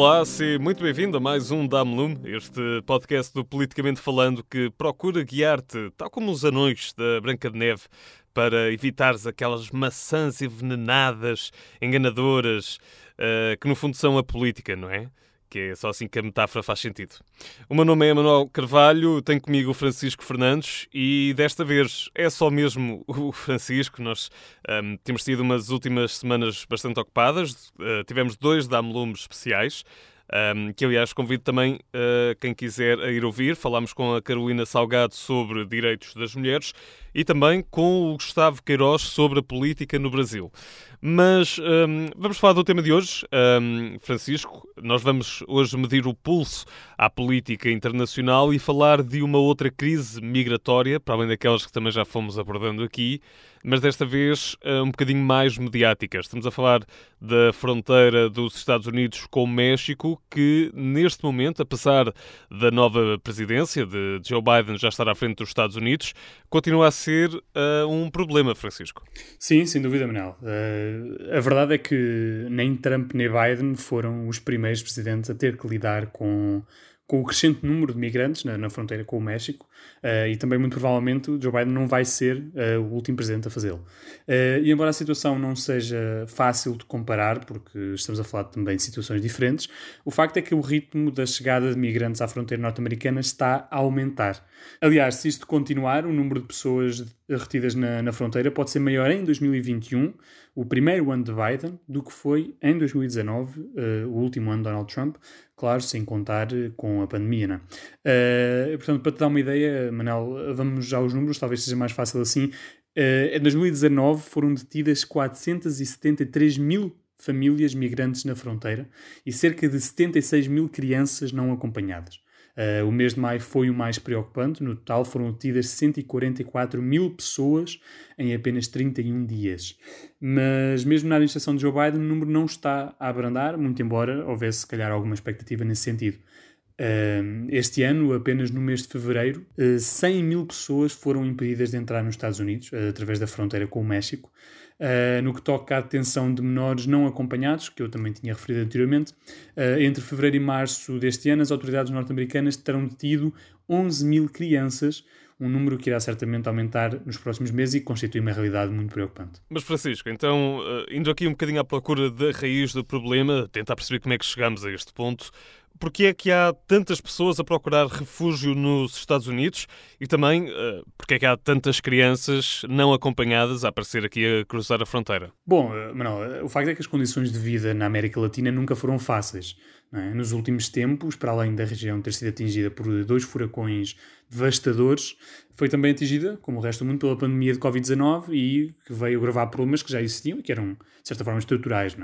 Olá, seja muito bem-vindo a mais um Damlum, este podcast do Politicamente Falando que procura guiar-te, tal como os anões da Branca de Neve, para evitares aquelas maçãs envenenadas, enganadoras, uh, que no fundo são a política, não é? Que é só assim que a metáfora faz sentido. O meu nome é Manuel Carvalho, tenho comigo o Francisco Fernandes e desta vez é só mesmo o Francisco. Nós um, temos tido umas últimas semanas bastante ocupadas, uh, tivemos dois Damlumes especiais. Um, que aliás convido também uh, quem quiser a ir ouvir. Falámos com a Carolina Salgado sobre direitos das mulheres e também com o Gustavo Queiroz sobre a política no Brasil. Mas um, vamos falar do tema de hoje, um, Francisco. Nós vamos hoje medir o pulso à política internacional e falar de uma outra crise migratória, para além daquelas que também já fomos abordando aqui, mas desta vez uh, um bocadinho mais mediáticas. Estamos a falar da fronteira dos Estados Unidos com o México, que neste momento, apesar da nova presidência de Joe Biden já estar à frente dos Estados Unidos, continua a ser uh, um problema, Francisco. Sim, sem dúvida, Manel. Uh, a verdade é que nem Trump nem Biden foram os primeiros presidentes a ter que lidar com com o crescente número de migrantes na, na fronteira com o México uh, e também muito provavelmente Joe Biden não vai ser uh, o último presidente a fazê-lo. Uh, e embora a situação não seja fácil de comparar, porque estamos a falar também de situações diferentes, o facto é que o ritmo da chegada de migrantes à fronteira norte-americana está a aumentar. Aliás, se isto continuar, o número de pessoas retidas na, na fronteira pode ser maior em 2021, o primeiro ano de Biden, do que foi em 2019, o último ano de Donald Trump, claro, sem contar com a pandemia. Uh, portanto, para te dar uma ideia, Manel, vamos já aos números, talvez seja mais fácil assim. Uh, em 2019 foram detidas 473 mil famílias migrantes na fronteira e cerca de 76 mil crianças não acompanhadas. Uh, o mês de maio foi o mais preocupante. No total foram detidas 144 mil pessoas em apenas 31 dias. Mas mesmo na administração de Joe Biden, o número não está a abrandar, muito embora houvesse, se calhar, alguma expectativa nesse sentido. Uh, este ano, apenas no mês de fevereiro, uh, eh, 100 mil pessoas foram impedidas de entrar nos Estados Unidos, através da fronteira com o México. Uh, no que toca à detenção de menores não acompanhados, que eu também tinha referido anteriormente, uh, entre fevereiro e março deste ano, as autoridades norte-americanas terão detido 11 mil crianças, um número que irá certamente aumentar nos próximos meses e constitui uma realidade muito preocupante. Mas, Francisco, então, uh, indo aqui um bocadinho à procura da raiz do problema, tentar perceber como é que chegamos a este ponto, porque é que há tantas pessoas a procurar refúgio nos Estados Unidos e também uh, porque é que há tantas crianças não acompanhadas a aparecer aqui a cruzar a fronteira? Bom, uh, Manuel, o facto é que as condições de vida na América Latina nunca foram fáceis. É? Nos últimos tempos, para além da região ter sido atingida por dois furacões devastadores, foi também atingida, como o resto do mundo, pela pandemia de Covid-19 e que veio agravar problemas que já existiam e que eram, de certa forma, estruturais.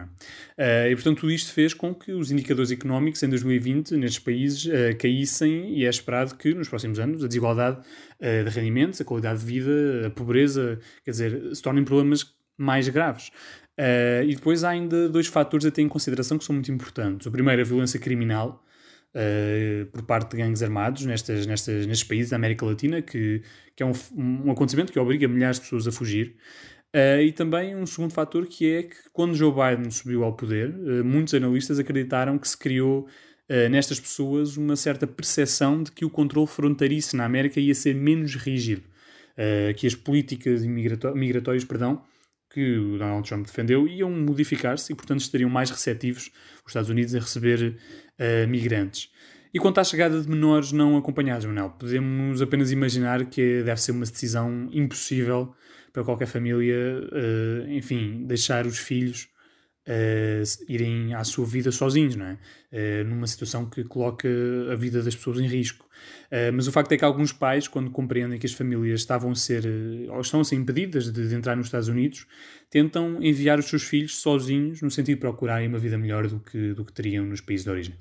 É? uh, e, portanto, tudo isto fez com que os indicadores económicos em 2020 nestes países uh, caíssem e é esperado que, nos próximos anos, a desigualdade uh, de rendimentos, a qualidade de vida, a pobreza, quer dizer, se tornem problemas mais graves. Uh, e depois há ainda dois fatores a ter em consideração que são muito importantes. O primeiro, a violência criminal uh, por parte de gangues armados nestas, nestas, nestes países da América Latina, que, que é um, um acontecimento que obriga milhares de pessoas a fugir. Uh, e também um segundo fator que é que quando Joe Biden subiu ao poder, muitos analistas acreditaram que se criou nestas pessoas uma certa percepção de que o controle fronteiriço na América ia ser menos rígido, que as políticas migratórias perdão, que o Donald Trump defendeu iam modificar-se e, portanto, estariam mais receptivos os Estados Unidos a receber uh, migrantes. E quanto à chegada de menores não acompanhados, Manuel, podemos apenas imaginar que deve ser uma decisão impossível para qualquer família, uh, enfim, deixar os filhos uh, irem à sua vida sozinhos, não é? Uh, numa situação que coloca a vida das pessoas em risco. Uh, mas o facto é que alguns pais, quando compreendem que as famílias estavam a ser, ou estão a ser impedidas de, de entrar nos Estados Unidos, tentam enviar os seus filhos sozinhos, no sentido de procurarem uma vida melhor do que, do que teriam nos países de origem.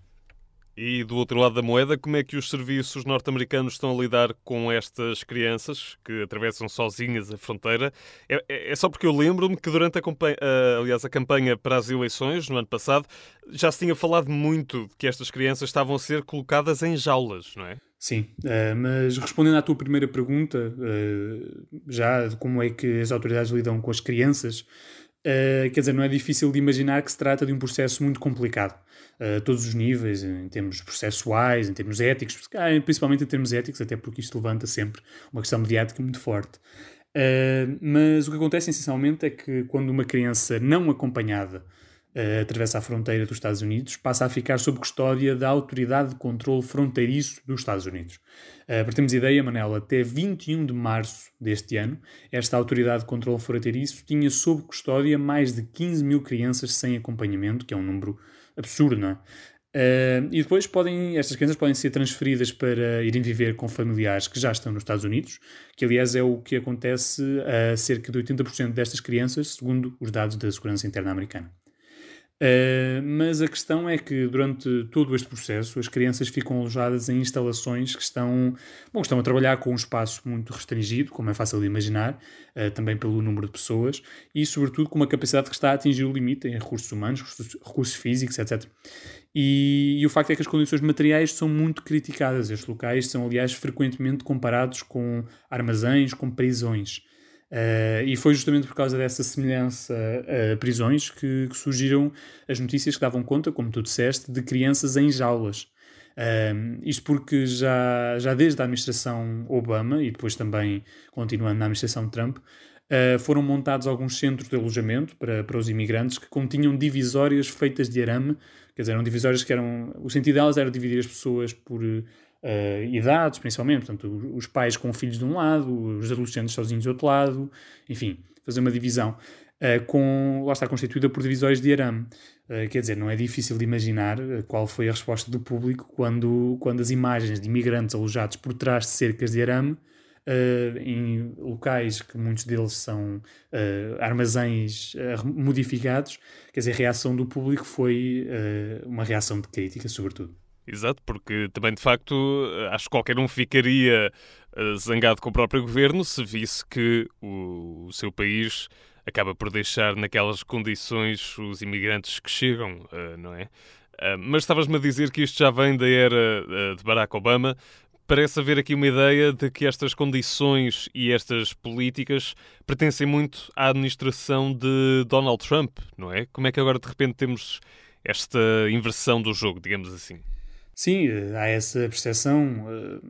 E do outro lado da moeda, como é que os serviços norte-americanos estão a lidar com estas crianças que atravessam sozinhas a fronteira? É, é, é só porque eu lembro-me que durante a, aliás, a campanha para as eleições, no ano passado, já se tinha falado muito de que estas crianças estavam a ser colocadas em jaulas, não é? Sim, uh, mas respondendo à tua primeira pergunta, uh, já de como é que as autoridades lidam com as crianças, Uh, quer dizer, não é difícil de imaginar que se trata de um processo muito complicado, a uh, todos os níveis, em termos processuais, em termos éticos, principalmente em termos éticos, até porque isto levanta sempre uma questão mediática muito forte. Uh, mas o que acontece essencialmente é que quando uma criança não acompanhada uh, atravessa a fronteira dos Estados Unidos, passa a ficar sob custódia da Autoridade de Controlo Fronteiriço dos Estados Unidos. Uh, para termos ideia, Manela, até 21 de março deste ano, esta Autoridade de Controlo Fronteiriço tinha sob custódia mais de 15 mil crianças sem acompanhamento, que é um número absurdo, não é? Uh, e depois podem, estas crianças podem ser transferidas para irem viver com familiares que já estão nos Estados Unidos, que aliás é o que acontece a cerca de 80% destas crianças, segundo os dados da Segurança Interna Americana. Uh, mas a questão é que durante todo este processo as crianças ficam alojadas em instalações que estão, bom, estão a trabalhar com um espaço muito restringido, como é fácil de imaginar, uh, também pelo número de pessoas, e sobretudo com uma capacidade que está a atingir o limite em recursos humanos, recursos, recursos físicos, etc. E, e, o facto é que as condições materiais são muito criticadas. Estes locais são, aliás, frequentemente comparados com armazéns, com prisões. Uh, e foi justamente por causa dessa semelhança a prisões que, que, surgiram as notícias que davam conta, como tu disseste, de crianças em jaulas. Uh, isto porque já, já desde a administração Obama e depois também continuando na administração Trump, uh, foram montados alguns centros de alojamento para, para os imigrantes que continham divisórias feitas de arame, quer dizer, eram divisórias que eram. O sentido delas era dividir as pessoas por uh, idades, principalmente, portanto, os pais com filhos de um lado, os adolescentes sozinhos do outro lado, enfim, fazer uma divisão. Uh, com, lá está constituída por divisórios de arame. Uh, quer dizer, não é difícil de imaginar qual foi a resposta do público quando, quando as imagens de imigrantes alojados por trás de cercas de arame, uh, em locais que muitos deles são armazéns modificados, quer dizer, a reação do público foi uma reação de crítica, sobretudo. Exato, porque também de facto acho que qualquer um ficaria eh, zangado com o próprio governo se visse que o, o seu país acaba por deixar naquelas condições os imigrantes que chegam, eh, não é? Eh, mas estavas-me a dizer que isto já vem da era de Barack Obama. Parece haver aqui uma ideia de que estas condições e estas políticas pertencem muito à administração de Donald Trump, não é? Como é que agora de repente temos esta inversão do jogo, digamos assim? Sim, eh, há essa percepção, eh,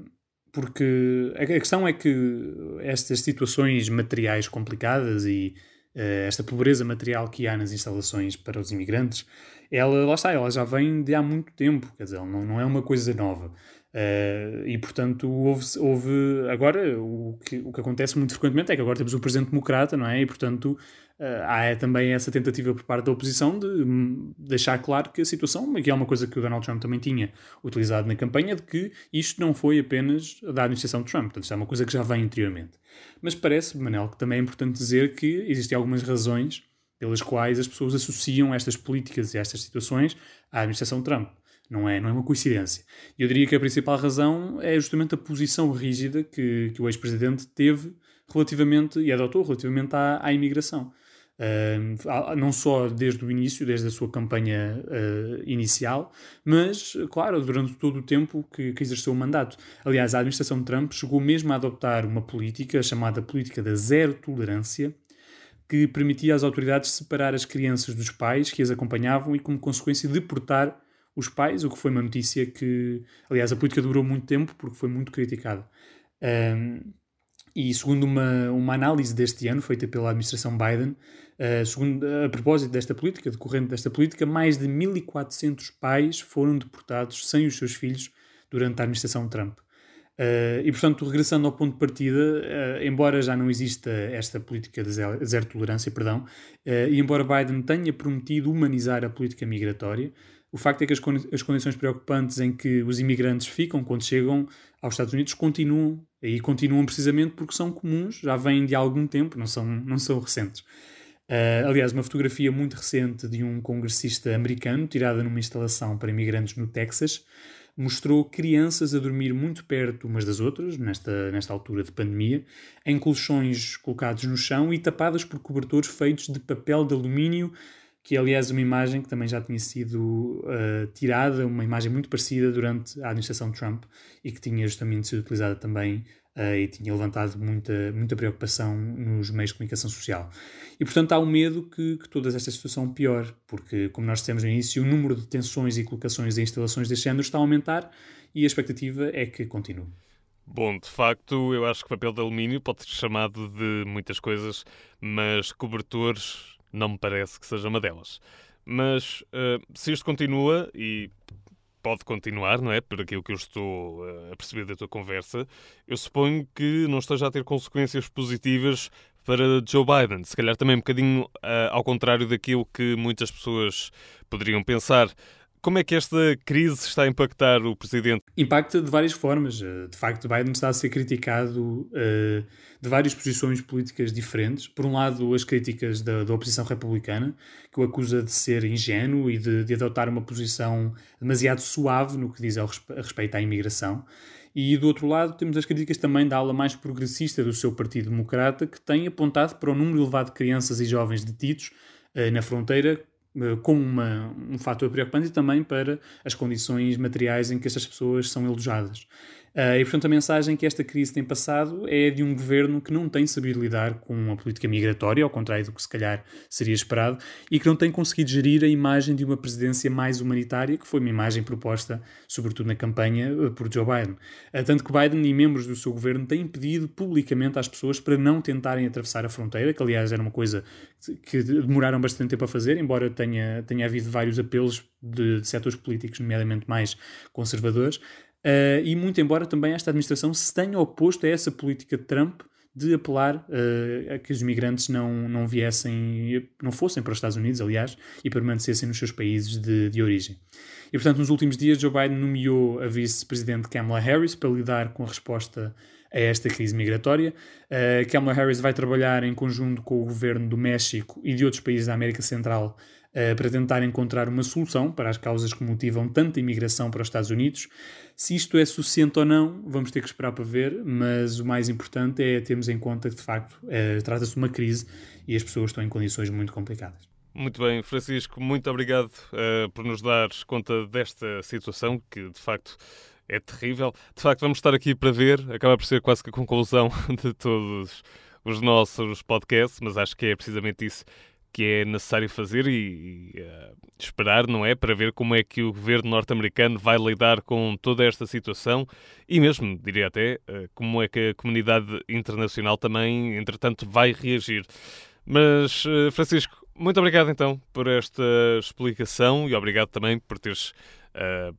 porque a questão é que estas situações materiais complicadas e eh, esta pobreza material que há nas instalações para os imigrantes, ela, lá está, ela já vem de há muito tempo, quer dizer, não, não é uma coisa nova. Uh, e portanto houve, houve agora o que, o que acontece muito frequentemente é que agora temos o presidente democrata não é? E portanto uh, há também essa tentativa por parte da oposição de um, deixar claro que a situação que é uma coisa que o Donald Trump também tinha utilizado na campanha de que isto não foi apenas da administração de Trump. Portanto isto é uma coisa que já vem anteriormente. Mas parece Manel que também é importante dizer que existem algumas razões pelas quais as pessoas associam estas políticas e estas situações à administração de Trump não é, não é uma coincidência. Eu diria que a principal razão é justamente a posição rígida que, que o ex-presidente teve relativamente, e adotou relativamente à, à imigração. Uh, não só desde o início, desde a sua campanha uh, inicial, mas, claro, durante todo o tempo que, que, exerceu o mandato. Aliás, a administração de Trump chegou mesmo a adoptar uma política chamada política da zero tolerância, que permitia às autoridades separar as crianças dos pais que as acompanhavam e, como consequência, deportar os pais, o que foi uma notícia que, aliás, a política durou muito tempo porque foi muito criticada. Um, e segundo uma, uma análise deste ano feita pela administração Biden, uh, segundo, a propósito desta política, decorrente desta política, mais de 1.400 pais foram deportados sem os seus filhos durante a administração Trump. Uh, e, portanto, regressando ao ponto de partida, uh, embora já não exista esta política de zero, zero tolerância, perdão, e embora Biden tenha prometido humanizar a política migratória, o facto é que as, as condições preocupantes em que os imigrantes ficam quando chegam aos Estados Unidos continuam, e continuam precisamente porque são comuns, já vêm de algum tempo, não são, não são recentes. Uh, aliás, uma fotografia muito recente de um congressista americano, tirada numa instalação para imigrantes no Texas, mostrou crianças a dormir muito perto umas das outras, nesta, nesta altura de pandemia, em colchões colocados no chão e tapadas por cobertores feitos de papel de alumínio que é aliás uma imagem que também já tinha sido uh, tirada, uma imagem muito parecida durante a administração de Trump e que tinha justamente sido utilizada também uh, e tinha levantado muita, muita preocupação nos meios de comunicação social. E portanto há um medo que, que toda esta situação pior, porque como nós dissemos no início, o número de tensões e colocações em instalações deste género está a aumentar e a expectativa é que continue. Bom, de facto, eu acho que papel de alumínio pode ser chamado de muitas coisas, mas cobertores não me parece que seja uma delas. Mas uh, se isto continua, e pode continuar, não é? Por aquilo que eu estou eh, a perceber da tua conversa, eu suponho que não esteja a ter consequências positivas para Joe Biden. Se calhar também um bocadinho uh, ao contrário daquilo que muitas pessoas poderiam pensar. Como é que esta crise está a impactar o presidente? Impacta de várias formas. Eh, de facto, Biden está a ser criticado uh, de várias posições políticas diferentes. Por um lado, as críticas da, da oposição republicana, que o acusa de ser ingênuo e de, de adotar uma posição demasiado suave no que diz ao a respeito à imigração. E do outro lado, temos as críticas também da ala mais progressista do seu Partido Democrata, que tem apontado para o número elevado de crianças e jovens detidos uh, na fronteira eh, como uma, um fator preocupante e também para as condições materiais em que estas pessoas são alojadas. Uh, e, portanto, a mensagem que esta crise tem passado é de um governo que não tem sabido lidar com a política migratória, ao contrário do que se calhar seria esperado, e que não tem conseguido gerir a imagem de uma presidência mais humanitária, que foi uma imagem proposta, sobretudo na campanha, uh, por Joe Biden. Uh, tanto que Biden e membros do seu governo têm pedido publicamente às pessoas para não tentarem atravessar a fronteira, que aliás era uma coisa que demoraram bastante tempo a fazer, embora tenha, tenha havido vários apelos de, de setores políticos, nomeadamente mais conservadores. Uh, e muito embora também esta administração se tenha oposto a essa política de Trump de apelar uh, a que os imigrantes não, não viessem, não fossem para os Estados Unidos, aliás, e permanecessem nos seus países de, de origem. E, portanto, nos últimos dias, Joe Biden nomeou a vice-presidente Kamala Harris para lidar com a resposta a esta crise migratória. Uh, Kamala Harris vai trabalhar em conjunto com o governo do México e de outros países da América Central para tentar encontrar uma solução para as causas que motivam tanta imigração para os Estados Unidos. Se isto é suficiente ou não, vamos ter que esperar para ver, mas o mais importante é termos em conta que, de facto, uh, trata-se de uma crise e as pessoas estão em condições muito complicadas. Muito bem, Francisco, muito obrigado uh, por nos dar conta desta situação que, de facto, é terrível. De facto, vamos estar aqui para ver, acaba por ser quase que a conclusão de todos os nossos podcasts, mas acho que é precisamente isso que é necessário fazer e, e uh, esperar, não é? Para ver como é que o governo norte-americano vai lidar com toda esta situação e mesmo, diria até, uh, como é que a comunidade internacional também, entretanto, vai reagir. Mas, uh, Francisco, muito obrigado então por esta explicação e obrigado também por teres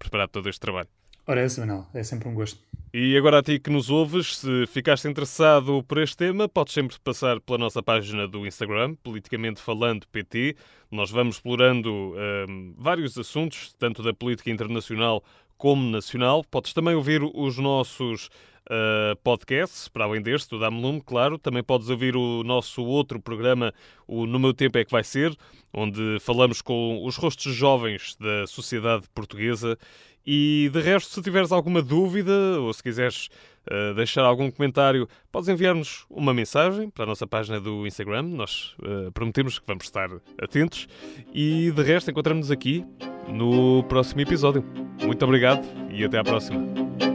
preparado todo este trabalho. Ora, é, Manuel, é sempre um gosto. E agora a ti que nos ouves, se ficaste interessado por este tema, podes sempre passar pela nossa página do Instagram, Politicamente Falando PT. Nós vamos explorando um, vários assuntos, tanto da política internacional como nacional. Podes também ouvir os nossos uh, podcasts, para além deste, do Dame Lume, claro. Também podes ouvir o nosso outro programa, o No Meu Tempo é que vai ser, onde falamos com os rostos jovens da sociedade portuguesa e de resto, se tiveres alguma dúvida ou se quiseres uh, deixar algum comentário, podes enviar-nos uma mensagem para a nossa página do Instagram. Nós uh, prometemos que vamos estar atentos. E de resto, encontramos-nos aqui no próximo episódio. Muito obrigado e até à próxima.